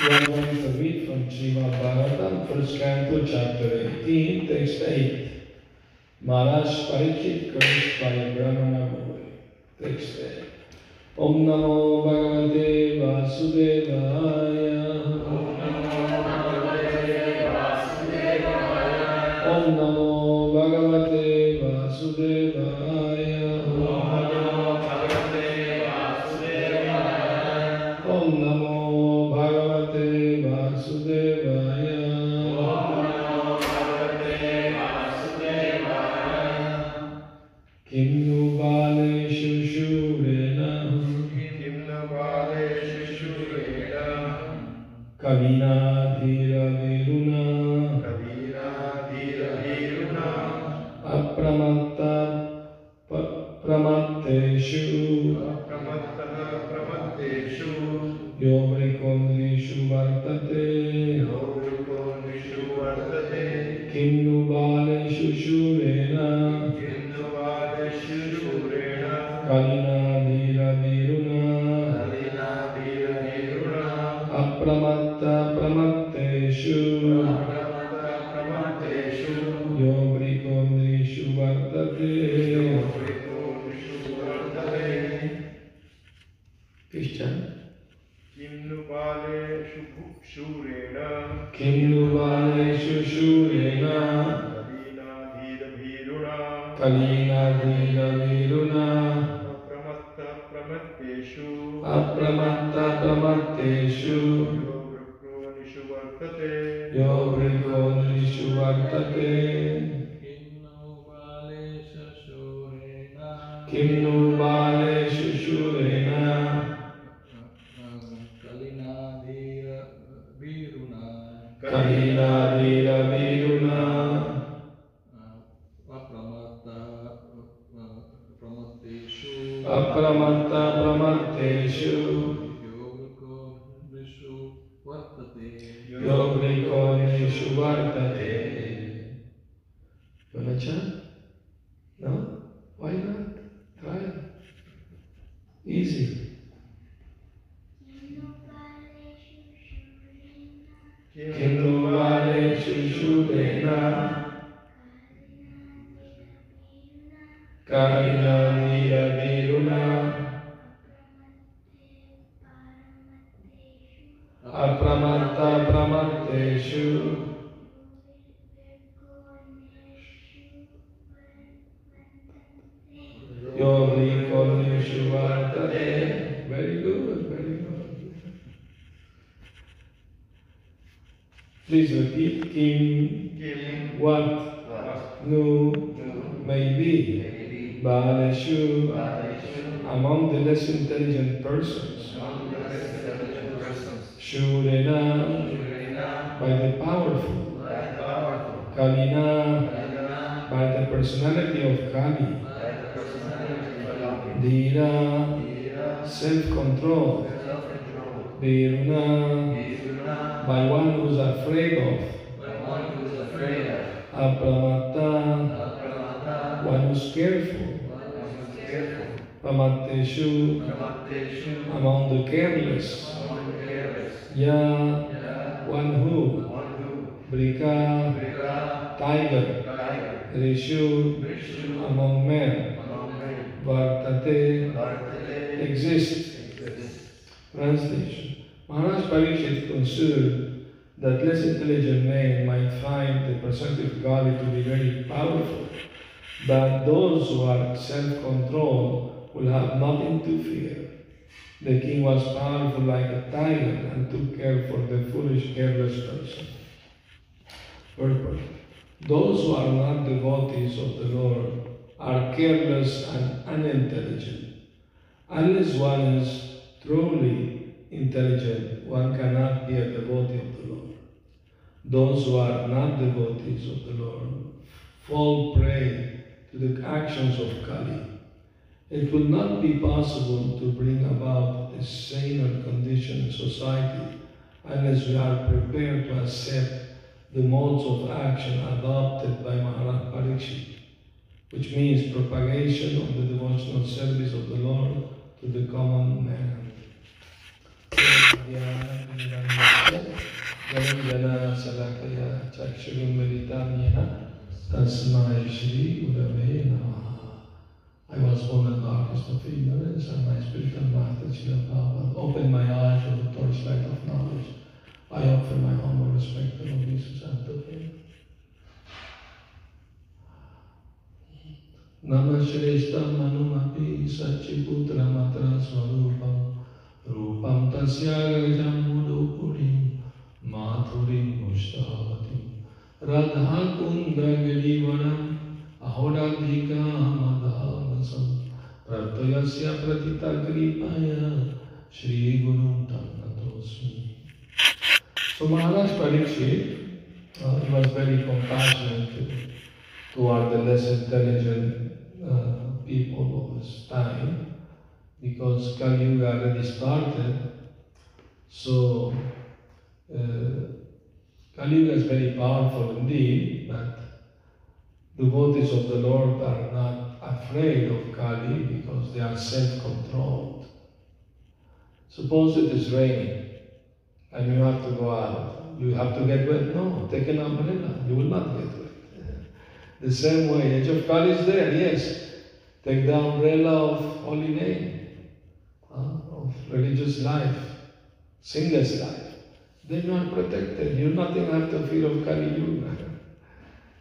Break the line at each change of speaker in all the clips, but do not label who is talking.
We are going to read from Srimad Bhagavatam, first canto, chapter 18, text 8. Maharaj Parikshit cursed by a Brahmana boy. Text 8. Om Namo Bhagavate Vasudevaya. Yobrikondrishu vartate kim किं किन्तु बाले शिशुरेण Please repeat Kim what nu may be Baleshu among the less intelligent persons. Shurena. By the powerful. Kalina. By the personality of Kali. Dhira self-control. Viruna by one who's afraid of. Apramatta one who's afraid of. Apramata. Apramata. One who is careful. Pamatteshu among the careless. Careless. Ya. One who. One who. Brika. Tiger. Rishu. Among men. Vartate. Exist. Translation Maharaj Parikshit considered that less intelligent men might find the of God to be very powerful, but those who are self-controlled will have nothing to fear. The king was powerful like a tiger and took care for the foolish, careless person. Purport. Those who are not devotees of the Lord are careless and unintelligent. Unless one is truly intelligent, one cannot be a devotee of the Lord. Those who are not devotees of the Lord fall prey to the actions of Kali. It will not be possible to bring about a saner condition in society unless we are prepared to accept the modes of action adopted by Maharaj Parikshit, which means propagation of the devotional service of the Lord to the common man. I was born in darkest of ignorance and my spiritual master Srila Prabhupada opened my eyes with the torchlight of knowledge. I offer my humble respect and obeisance unto him. Namashreshtam Manumapi Sachiputra Matra Swarupam Rupam Tasya Jamudupurim Mathurim Mushtavatim Radha Kunda Girivaram Ahoradhika Madhavasam Pratyasya Pratita Kripaya Shri Guru Tannatosmi So Maharaj Parikshit, uh, he was very compassionate toward the less intelligent uh, people of his time because Kali Yuga already started. So uh, Kali Yuga is very powerful indeed, but devotees of the Lord are not afraid of Kali because they are self-controlled. Suppose it is raining and you have to go out. You have to get wet? No, take an umbrella. You will not get wet. The same way, age of Kali is there, yes. Take the umbrella of holy name, religious life, sinless life. You are protected. You nothing have to fear of Kali Yuga.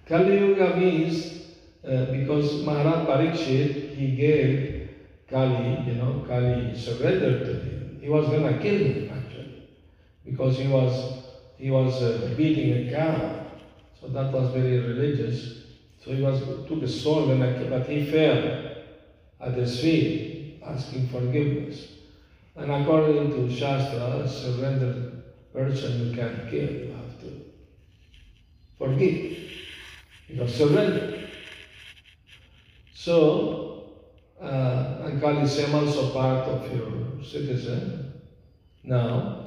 Kali Yuga means uh, because Maharaj Parikshit, he gave Kali, you know, Kali surrendered to him. He was gonna kill him actually, because he was he was uh, beating a cow. So that was very religious. So he was took a sword and but he fell at his feet, asking forgiveness. And according to Shastra, a surrendered person can't kill, you have to forgive. You Because surrender. So, uh, and Kali is also part of your citizen now,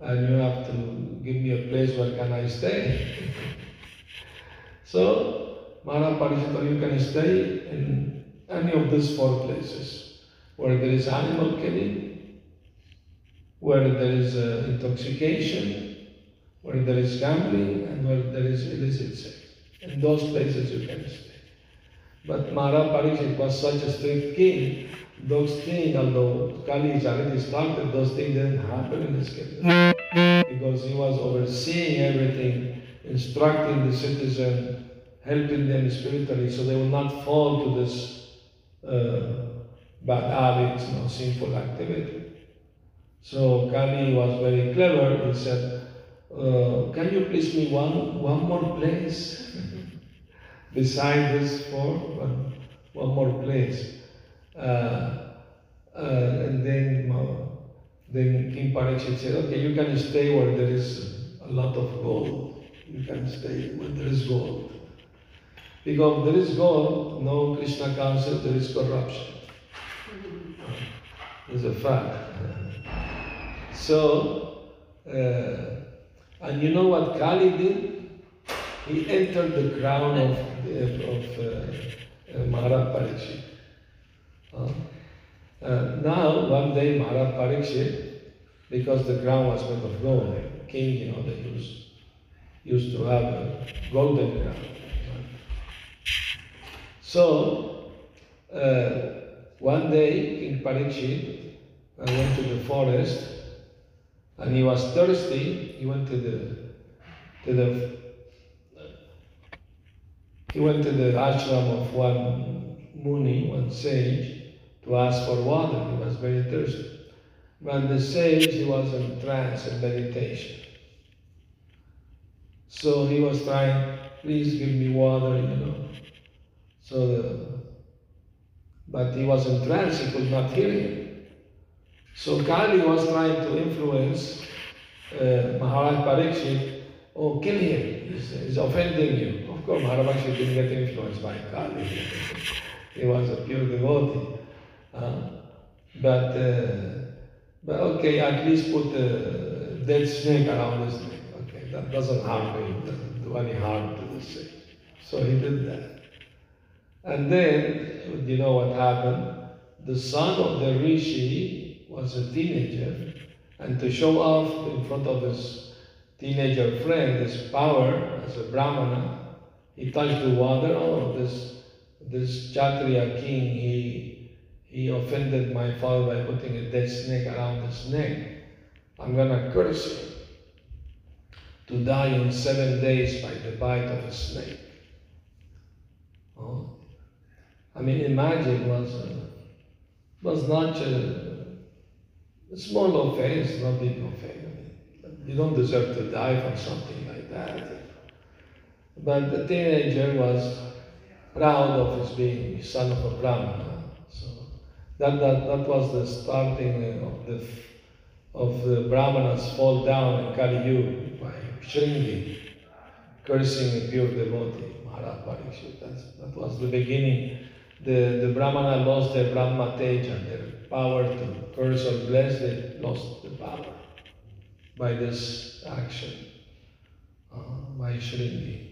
and you have to give me a place where can I stay. so Mara Parishita, you can stay in any of these four places where there is animal killing, where there is uh, intoxication, where there is gambling, and where there is illicit sex. In those places you can stay. But Mara Parishit was such a strict king, those things, although Kali is already started, those things didn't happen in his kingdom. Because he was overseeing everything, instructing the citizen, helping them spiritually so they will not fall to this uh, bad habits, you know, sinful activity. So Kali was very clever. He said, uh, "Can you please me one one more place beside this? One, one more place." Uh, uh, and then uh, then King Parikshit said, "Okay, you can stay where there is a lot of gold. You can stay where there is gold." Because there is God, no Krishna council, there is corruption. It's a fact. So, uh, and you know what Kali did? He entered the crown of, of uh, uh, Maharaj Parikshit. Uh, uh, now, one day Maharaj because the crown was made of gold, king, you know, they used, used to have a golden crown. So, uh, one day King Parikshit uh, went to the forest and he was thirsty. He went to the to the he went to the ashram of one Muni, one sage, to ask for water. He was very thirsty. But the sage, he was in trance and meditation. So he was trying, please give me water, you know. So, the, but he was in trance, he could not hear him. So Kali was trying to influence uh, Maharaj Parikshit, oh, kill him, he's, he's offending you. Of course, Maharaj didn't get influenced by Kali. he was a pure devotee. Uh, but, uh, but okay, at least put a dead snake around his neck. Okay, that doesn't harm him, doesn't do any harm to the snake. So he did that. And then, you know what happened? The son of the rishi was a teenager, and to show off in front of his teenager friend, his power as a Brahmana, he touched the water. Oh, this this Kshatriya king, he he offended my father by putting a dead snake around his neck. I'm gonna curse him to die in seven days by the bite of a snake. Oh. I mean, imagine was uh, was not a, a small offense, not big offense. You don't deserve to die for something like that. But the teenager was proud of his being son of a Brahmana. So that, that, that was the starting of the of the Brahmanas fall down in Kali Yuga by Shringi, cursing a pure devotee, Maharaj Parikshit. that was the beginning. The, the Brahmana lost their Brahma Teja, their power to curse or bless, they lost the power by this action, uh, by Shringi.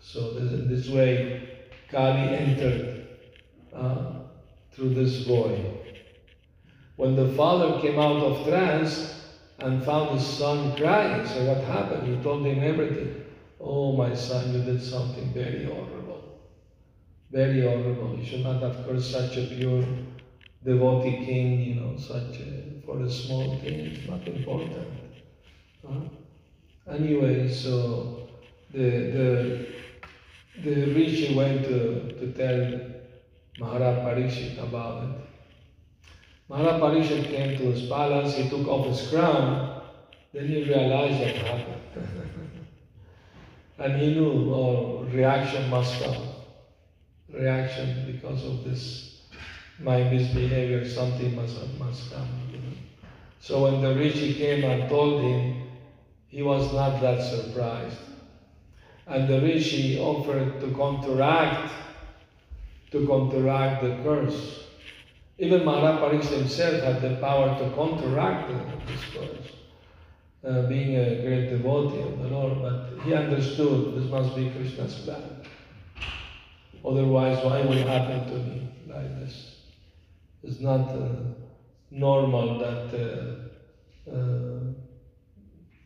So this, this way, Kali entered uh, through this boy. When the father came out of trance and found his son crying, so what happened? He told him everything. Oh, my son, you did something very horrible. Very horrible. You should not have cursed such a pure devotee king, you know, such a, for a small thing, it's not important. Huh? Anyway, so the, the the rishi went to, to tell Maharaj Parikshit about it. Maharaj Parikshit came to his palace, he took off his crown, then he realized what happened. and he knew, oh, reaction must come. Reaction because of this, my misbehavior, something must, must come. You know? So when the rishi came and told him, he was not that surprised and the rishi offered to counteract to counteract the curse. Even Maharaj himself had the power to counteract this curse, uh, being a great devotee of the Lord, but he understood this must be Krishna's plan. Otherwise, why would it happen to me like this? It's not uh, normal that uh, uh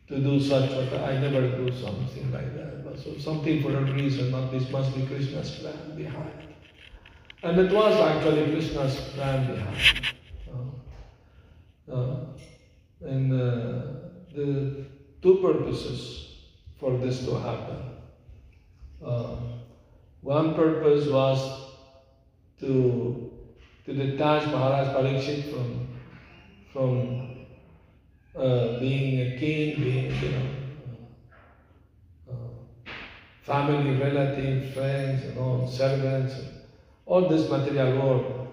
to do such, but I never do something like that. But so something for a reason, not this must be Krishna's plan behind. And it was actually Krishna's plan behind. Uh, uh, and uh, the two purposes for this to happen. One purpose was to to detach Maharaj Parikshit from from uh, being a king, being, you know, uh, uh, family, relatives, friends, and all, servants, all this material world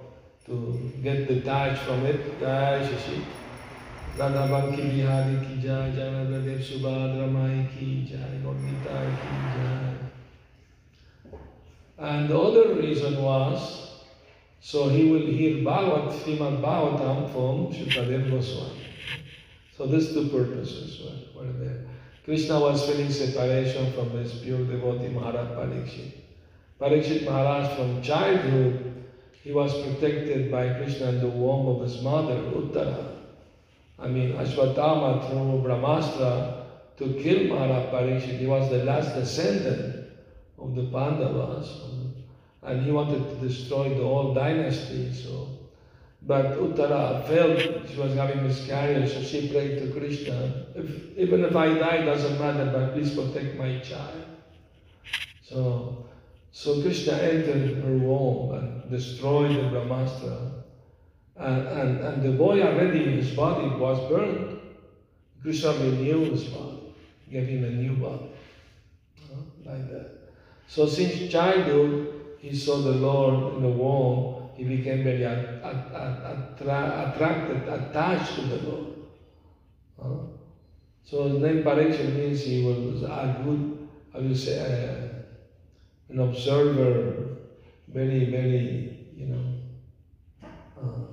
to get detached from it. Jai Shashi. Radha Banki Bihari ki jai, Janadev Subhadra Mai ki jai, Gordita ki jai. And the other reason was, so he will hear Bhagavat, Srimad Bhagavatam from Shukadev Goswami. So these two purposes were, were there. Krishna was feeling separation from his pure devotee Maharaj Parikshit. Parikshit Maharaj from childhood, he was protected by Krishna in the womb of his mother, Uttara. I mean, Ashwatthama threw Brahmastra to kill Maharaj Parikshit. He was the last descendant of the Pandavas. And he wanted to destroy the whole dynasty. So but Uttara felt she was having miscarriage, so she prayed to Krishna, if, even if I die, doesn't matter, but please protect my child. So, so Krishna entered her womb and destroyed the Brahmastra. And, and, and the boy already, his body was burned. Krishna renewed his body, gave him a new body. Like that. So since childhood, he saw the Lord in the womb he became very attra attracted, attached to the Lord. Uh, so his name Parikshit means he was a good, do you say, uh, an observer, very, very, you know, uh,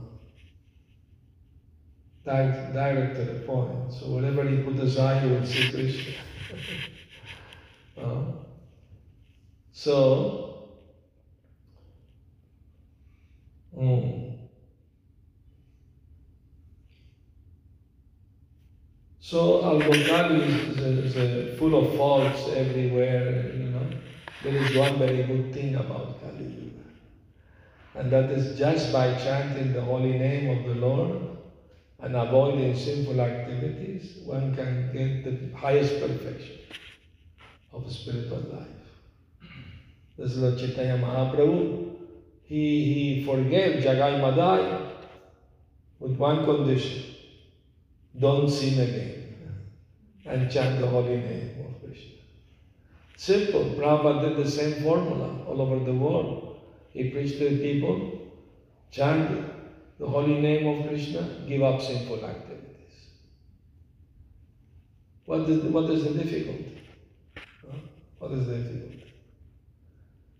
direct, direct to the point. So whenever he put his eye, he would see Krishna. uh, so Mm. So Al-Ghazali is, is, full of faults everywhere, you know. There is one very good thing about Kali. And that is just by chanting the holy name of the Lord and avoiding sinful activities, one can get the highest perfection of spiritual life. This is Lord Chaitanya Mahaprabhu. He, he forgave Jagai Madai with one condition. Don't sin again and chant the holy name of Krishna. Simple. Prabhupada did the same formula all over the world. He preached to the people, chant the holy name of Krishna, give up sinful activities. What is, the, what is the difficulty? What is the difficulty?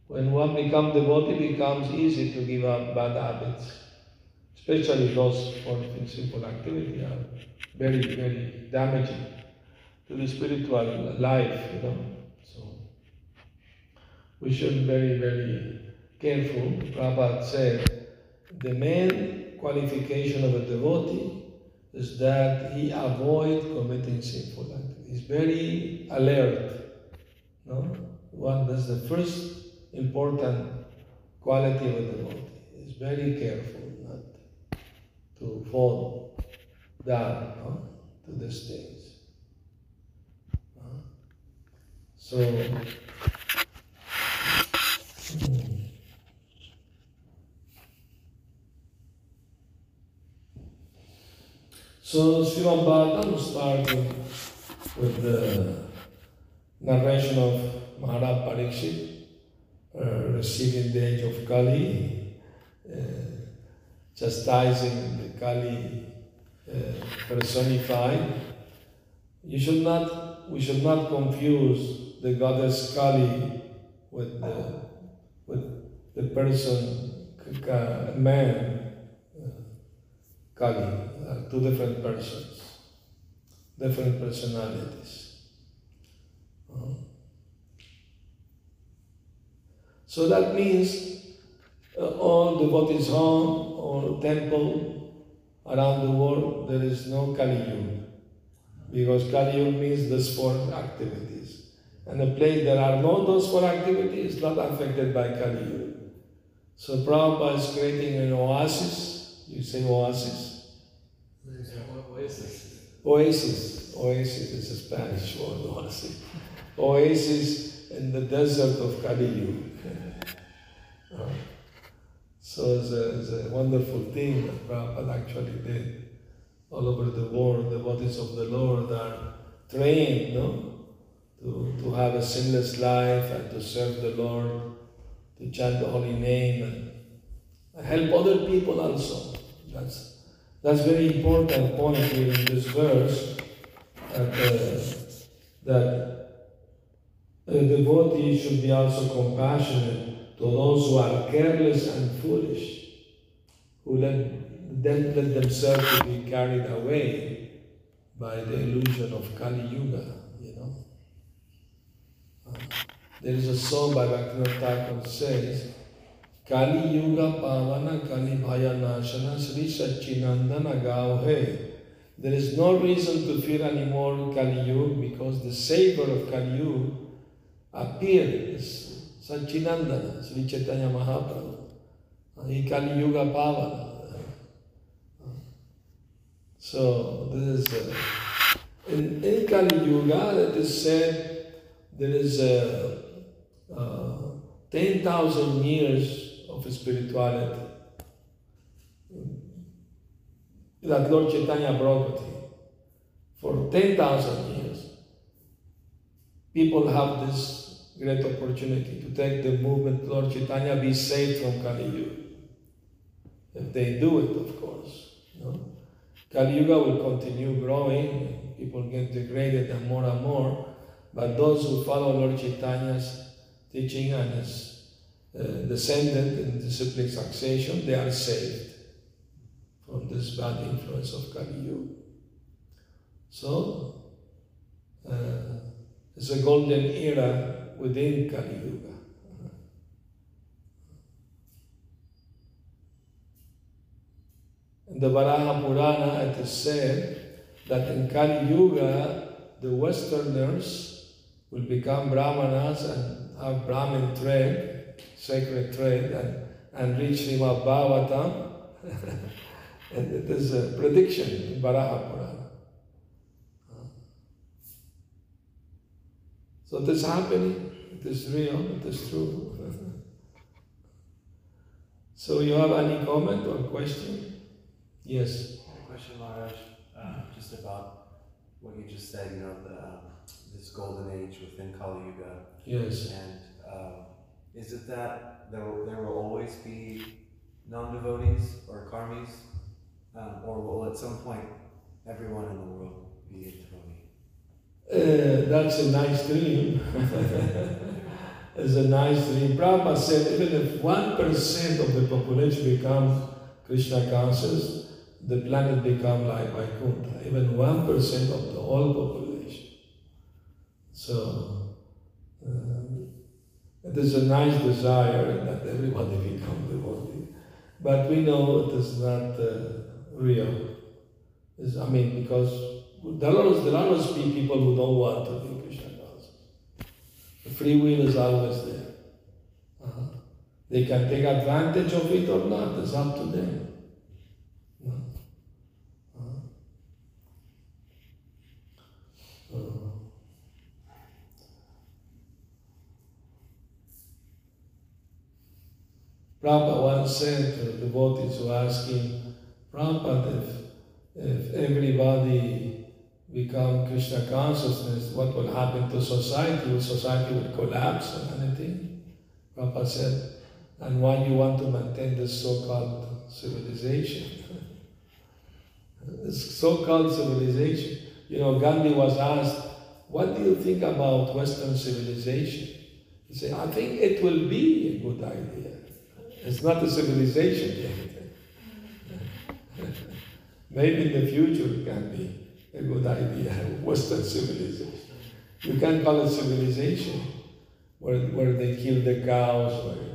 When one becomes devotee, it becomes easy to give up bad habits, especially those for simple activity are very, very damaging to the spiritual life, you know. So we should be very, very careful. Prabhupada said the main qualification of a devotee is that he avoid committing sinful acts. He's very alert. No? One that's the first important quality of a devotee. He's very careful not to fall down to these things. So, hmm. so Srimad Bhagavatam starting with the narration of Maharaj uh, receiving the age of Kali, uh, chastising the Kali uh, personified. You should not, we should not confuse the goddess Kali with the, with the person, man, Kali, uh, two different persons, different personalities. Uh, so that means uh, all devotees home or temple around the world, there is no Kali Yuga. Because Kali Yuga means the sport activities. And a place there are no those four activities is not affected by Kali Yuga. So Prabhupada is creating an oasis. You say oasis?
Oasis.
Oasis. Oasis is a Spanish word, oasis. Oasis in the desert of Kali Yuga. Uh, so it's a, it's a wonderful thing that Prabhupada actually did. All over the world, the devotees of the Lord are trained, no? to, to have a sinless life and to serve the Lord, to chant the holy name and help other people also. That's that's very important point here in this verse that, uh, that a devotee should be also compassionate to those who are careless and foolish, who let, them, let themselves to be carried away by the illusion of Kali Yuga. You know. Uh, there is a song by Bhaktivinoda Thakur says, Kali Yuga Pavana Kali Bhaya Nashana Sri Sachinandana Gao There is no reason to fear anymore Kali Yuga because the savior of Kali Yuga appeared Chaitanya Mahaprabhu. He Kali Yuga Pavana. So this is uh, in, in Kali Yuga it is said there is a, uh, 10,000 years of spirituality that Lord Chaitanya brought with him. For 10,000 years, people have this great opportunity to take the movement Lord Chaitanya be saved from Kali Yuga. If they do it, of course. No? Kali Yuga will continue growing, people get degraded and more and more, but those who follow Lord Chaitanya's teaching and his uh, descendant in discipline succession, they are saved from this bad influence of Kali Yuga. So, uh, it's a golden era within Kali Yuga. The Varaha Purana, it is said that in Kali Yuga, the Westerners will become Brahmanas and have Brahmin trade, sacred trade, and, and reach Srimad Bhagavatam. and it is a prediction in Varaha Purana. So it is happening, it is real, it is true. so you have any comment or question? Yes.
question, Maharaj, uh, just about what you just said, you know, the, um, this golden age within Kali Yuga.
Yes.
And um, is it that there will, there will always be non-devotees or karmis, um, or will at some point everyone in the world be a devotee?
Uh, that's a nice dream. it's a nice dream. Prabhupada said even if 1% of the population become Krishna conscious, the planet become like Vaikuntha, even 1% of the whole population. So, uh, it is a nice desire that everybody become devotee. But we know it is not uh, real. It's, I mean, because there are, there always people who don't want to be Krishna conscious. The free will is always there. Uh-huh. They can take advantage of it or not, it's up to them. Uh-huh. Uh-huh. Uh-huh. Prabhupada once said to the devotees who asked him, Prabhupada, if, if everybody become Krishna consciousness, what will happen to society? Will society would collapse or anything? Prabhupada said, and why you want to maintain this so-called civilization? this so-called civilization. You know, Gandhi was asked, what do you think about Western civilization? He said, I think it will be a good idea. It's not a civilization yet. Maybe in the future it can be a good idea, Western civilization. You can't call it civilization, where, where they kill the cows, where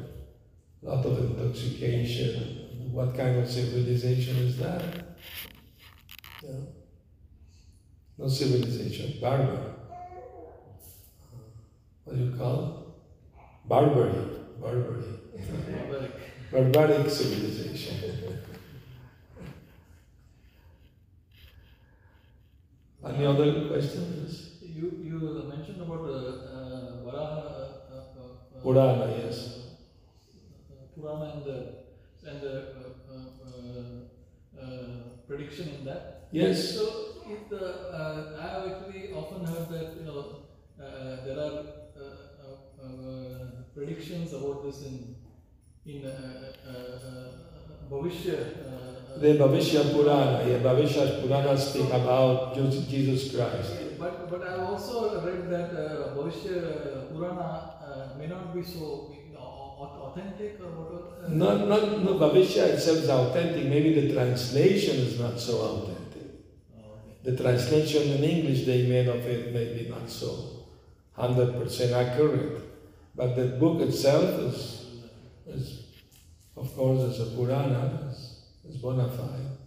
a lot of intoxication. What kind of civilization is that? Yeah. No civilization, barbar. What do you call it? Barbary, barbary. Barbaric civilization. Any other questions?
You, you mentioned about uh, uh, Varaha uh, uh, uh,
Purana, yes.
Purana and the, and the uh, uh, uh, prediction in that.
Yes.
So, if the, uh, I have actually often heard that you know uh, there are uh, uh, uh, predictions about this in in uh, uh, uh, Bhavishya. Uh,
The Bhavishya Purana, yeah, Bhavishya Purana speak about Jesus Christ.
But but I've also read that uh, Bhavishya Purana uh, may not be so you know, au- authentic or whatever.
Not, not, no, Bhavishya itself is authentic, maybe the translation is not so authentic.
Oh, okay.
The translation in English they made of it may be not so 100% accurate. But the book itself is, is of course, it's a Purana, it's bona fide.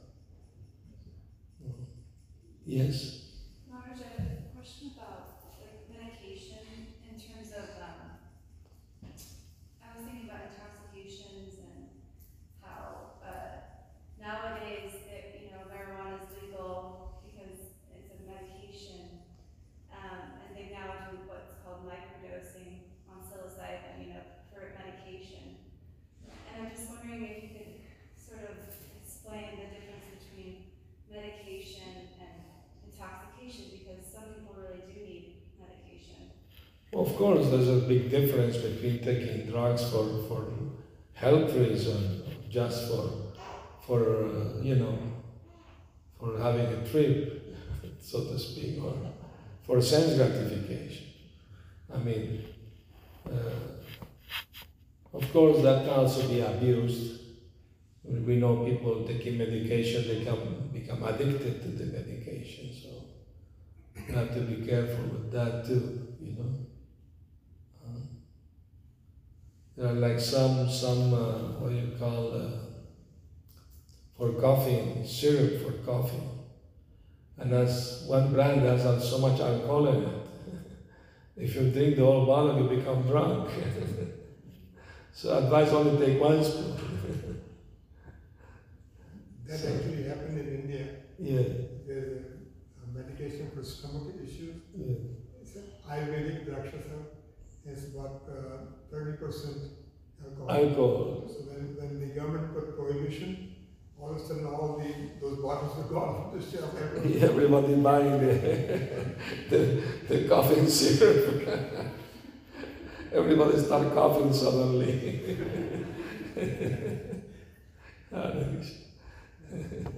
Yes?
Maharaj, I have a question about like medication in terms of, um, I was thinking about intoxications and how, uh, nowadays, it, you know, marijuana is legal because it's a medication. Um, and they now do what's called microdosing on psilocybin, you know, for medication. And I'm just wondering if you could sort of explain the difference between medication and intoxication because some people really do need medication.
Of course, there's a big difference between taking drugs for, for health reason, just for, for uh, you know, for having a trip, so to speak, or for sense gratification. I mean, uh, of course, that can also be abused. We know people taking medication, they can become addicted to the medication, so you have to be careful with that too, you know. Uh, there are like some, some, uh, what do you call, uh, for coffee, syrup for coffee. And that's one brand that has so much alcohol in it. if you drink the whole bottle, you become drunk. so advise only take one spoon.
That
So-
actually happened in India.
yeah,
There's a, a medication for stomach issues.
yeah.
It's an Ayurvedic Drakshasava. It's about uh, thirty percent alcohol.
Alcohol.
So when, when the government put prohibition, all of a sudden all the those bottles were gone from the shelf. Everyone-
Everybody buying the, the, the coughing syrup. Everybody start coughing suddenly.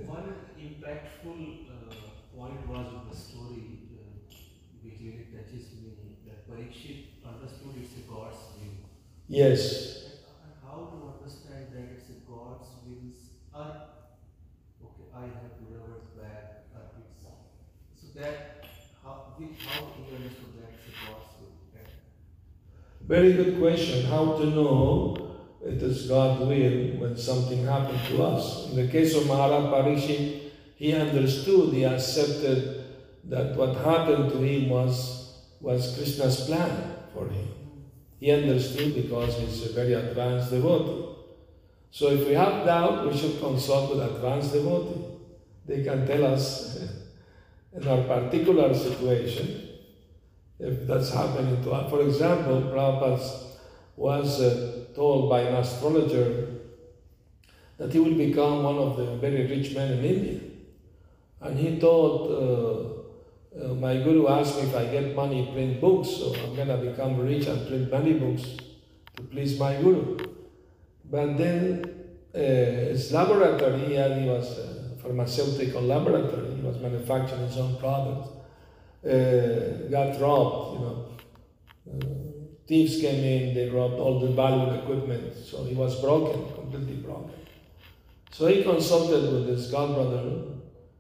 One impactful uh, point was in the story, uh, which really touches me, that Parikshit Uh, understood it's a God's will.
yes,
And how to understand that it's a God's will are, uh, okay, I have to revert back, uh, it's, so that, how, we, how he understood that it's a God's will.
Very good question. How to know it is God's will when something happened to us? In the case of Maharaj Parikshit, he understood, he accepted that what happened to him was, was Krishna's plan for him. He understood because he's a very advanced devotee. So if we have doubt, we should consult with advanced devotee. They can tell us in our particular situation if that's happening to us. For example, Prabhupada was uh, told by an astrologer that he will become one of the very rich men in India. And he thought, uh, uh, my guru asked me if I get money, print books, so I'm gonna become rich and print many books to please my guru. But then uh, his laboratory, he, had, he was a pharmaceutical laboratory, he was manufacturing his own products, uh, got robbed, you know. Uh, thieves came in, they robbed all the valuable equipment, so he was broken, completely broken. So he consulted with his godbrother,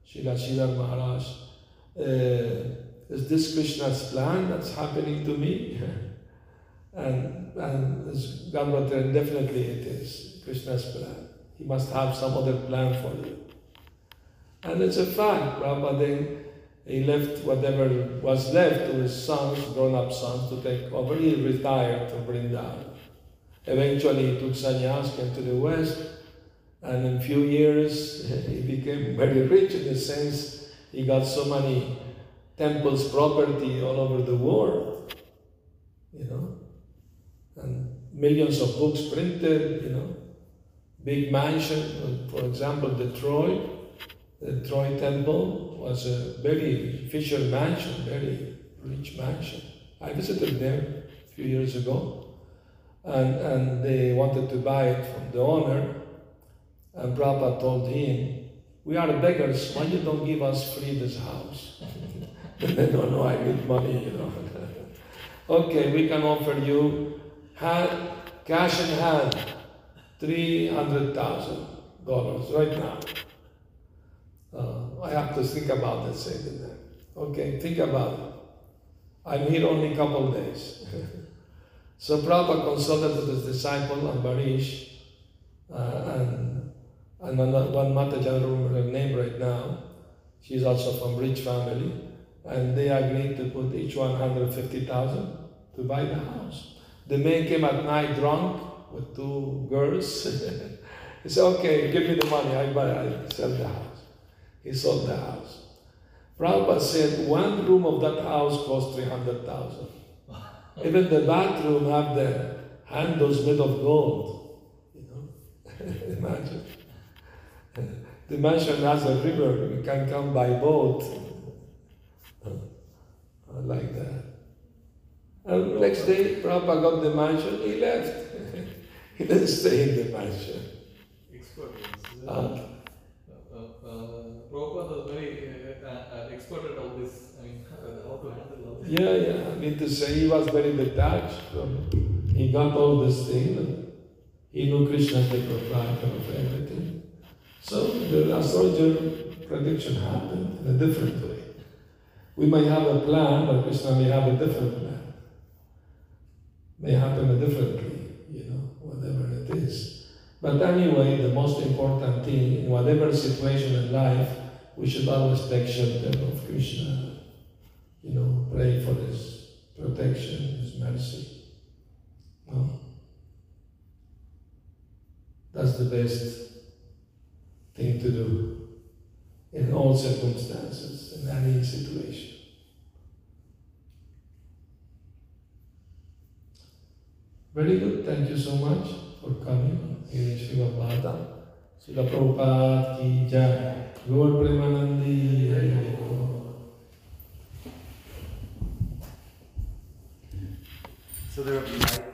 Srila Sridhar Maharaj. Uh, is this Krishna's plan that's happening to me? and, and his godbrother, definitely it is Krishna's plan. He must have some other plan for you. And it's a fact. Then he left whatever was left to his sons, grown-up sons, to take over. He retired to Vrindavan. Eventually he took sannyas, came to the West, and in few years he became very rich in the sense he got so many temples, property all over the world, you know, and millions of books printed, you know, big mansion, for example, Detroit, the Troy Temple was a very Fisher mansion, very rich mansion. I visited there a few years ago, and, and they wanted to buy it from the owner. And Prabhupada told him, We are beggars, why you don't give us free this house? they don't know I need money, you know. okay, we can offer you hand, cash in hand, $300,000 right now. Uh, I have to think about that, say to them. Okay, think about it. I'm here only a couple days. so Prabhupada consulted with his disciple Ambarish uh, and, and another, one Mataji, I don't remember her name right now. She's also from rich family. And they agreed to put each one 150,000 to buy the house. The man came at night drunk with two girls. he said, okay, give me the money, I buy, I sell the house. He sold the house. Prabhupada said one room of that house cost 300,000. Even the bathroom have the handles made of gold. You know, imagine. The mansion has a river, you can come by boat. Like that. And next day, Prabhupada got the mansion, he left. he didn't stay in the mansion.
Experience.
Uh,
Uh, uh, Prabhupada was very uh, uh, expert at all this. I mean, how to handle all this.
Yeah, yeah. I mean to say he was very detached from. He got all this thing. He knew Krishna the proprietor of everything. So the astrologer prediction happened in a different way. We may have a plan, but Krishna may have a different plan. May happen a differently, you know, whatever it is. But anyway, the most important thing in whatever situation in life, we should always take shelter of Krishna. You know, pray for his protection, his mercy. No? That's the best thing to do in all circumstances, in any situation. Very good. Thank you so much for coming here Shiva Srila Bhata. Srila Prabhupada ki jai. Lord Premanandi Hari So there will be